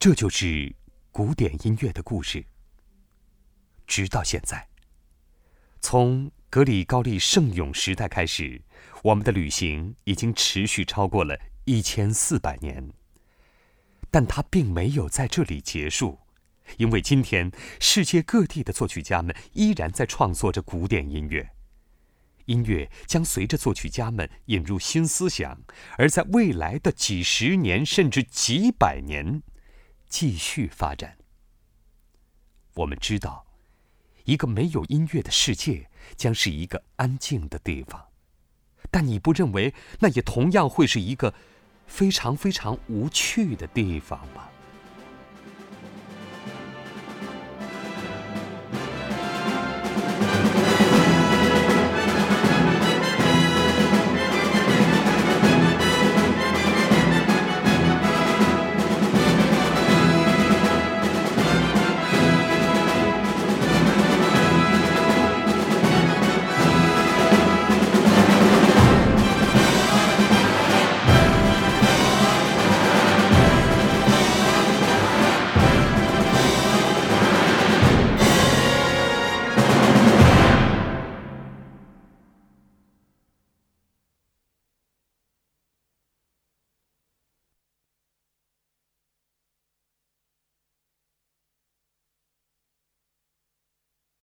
这就是古典音乐的故事。直到现在，从格里高利圣咏时代开始，我们的旅行已经持续超过了一千四百年。但它并没有在这里结束，因为今天世界各地的作曲家们依然在创作着古典音乐。音乐将随着作曲家们引入新思想，而在未来的几十年甚至几百年，继续发展。我们知道，一个没有音乐的世界将是一个安静的地方，但你不认为那也同样会是一个？非常非常无趣的地方吗？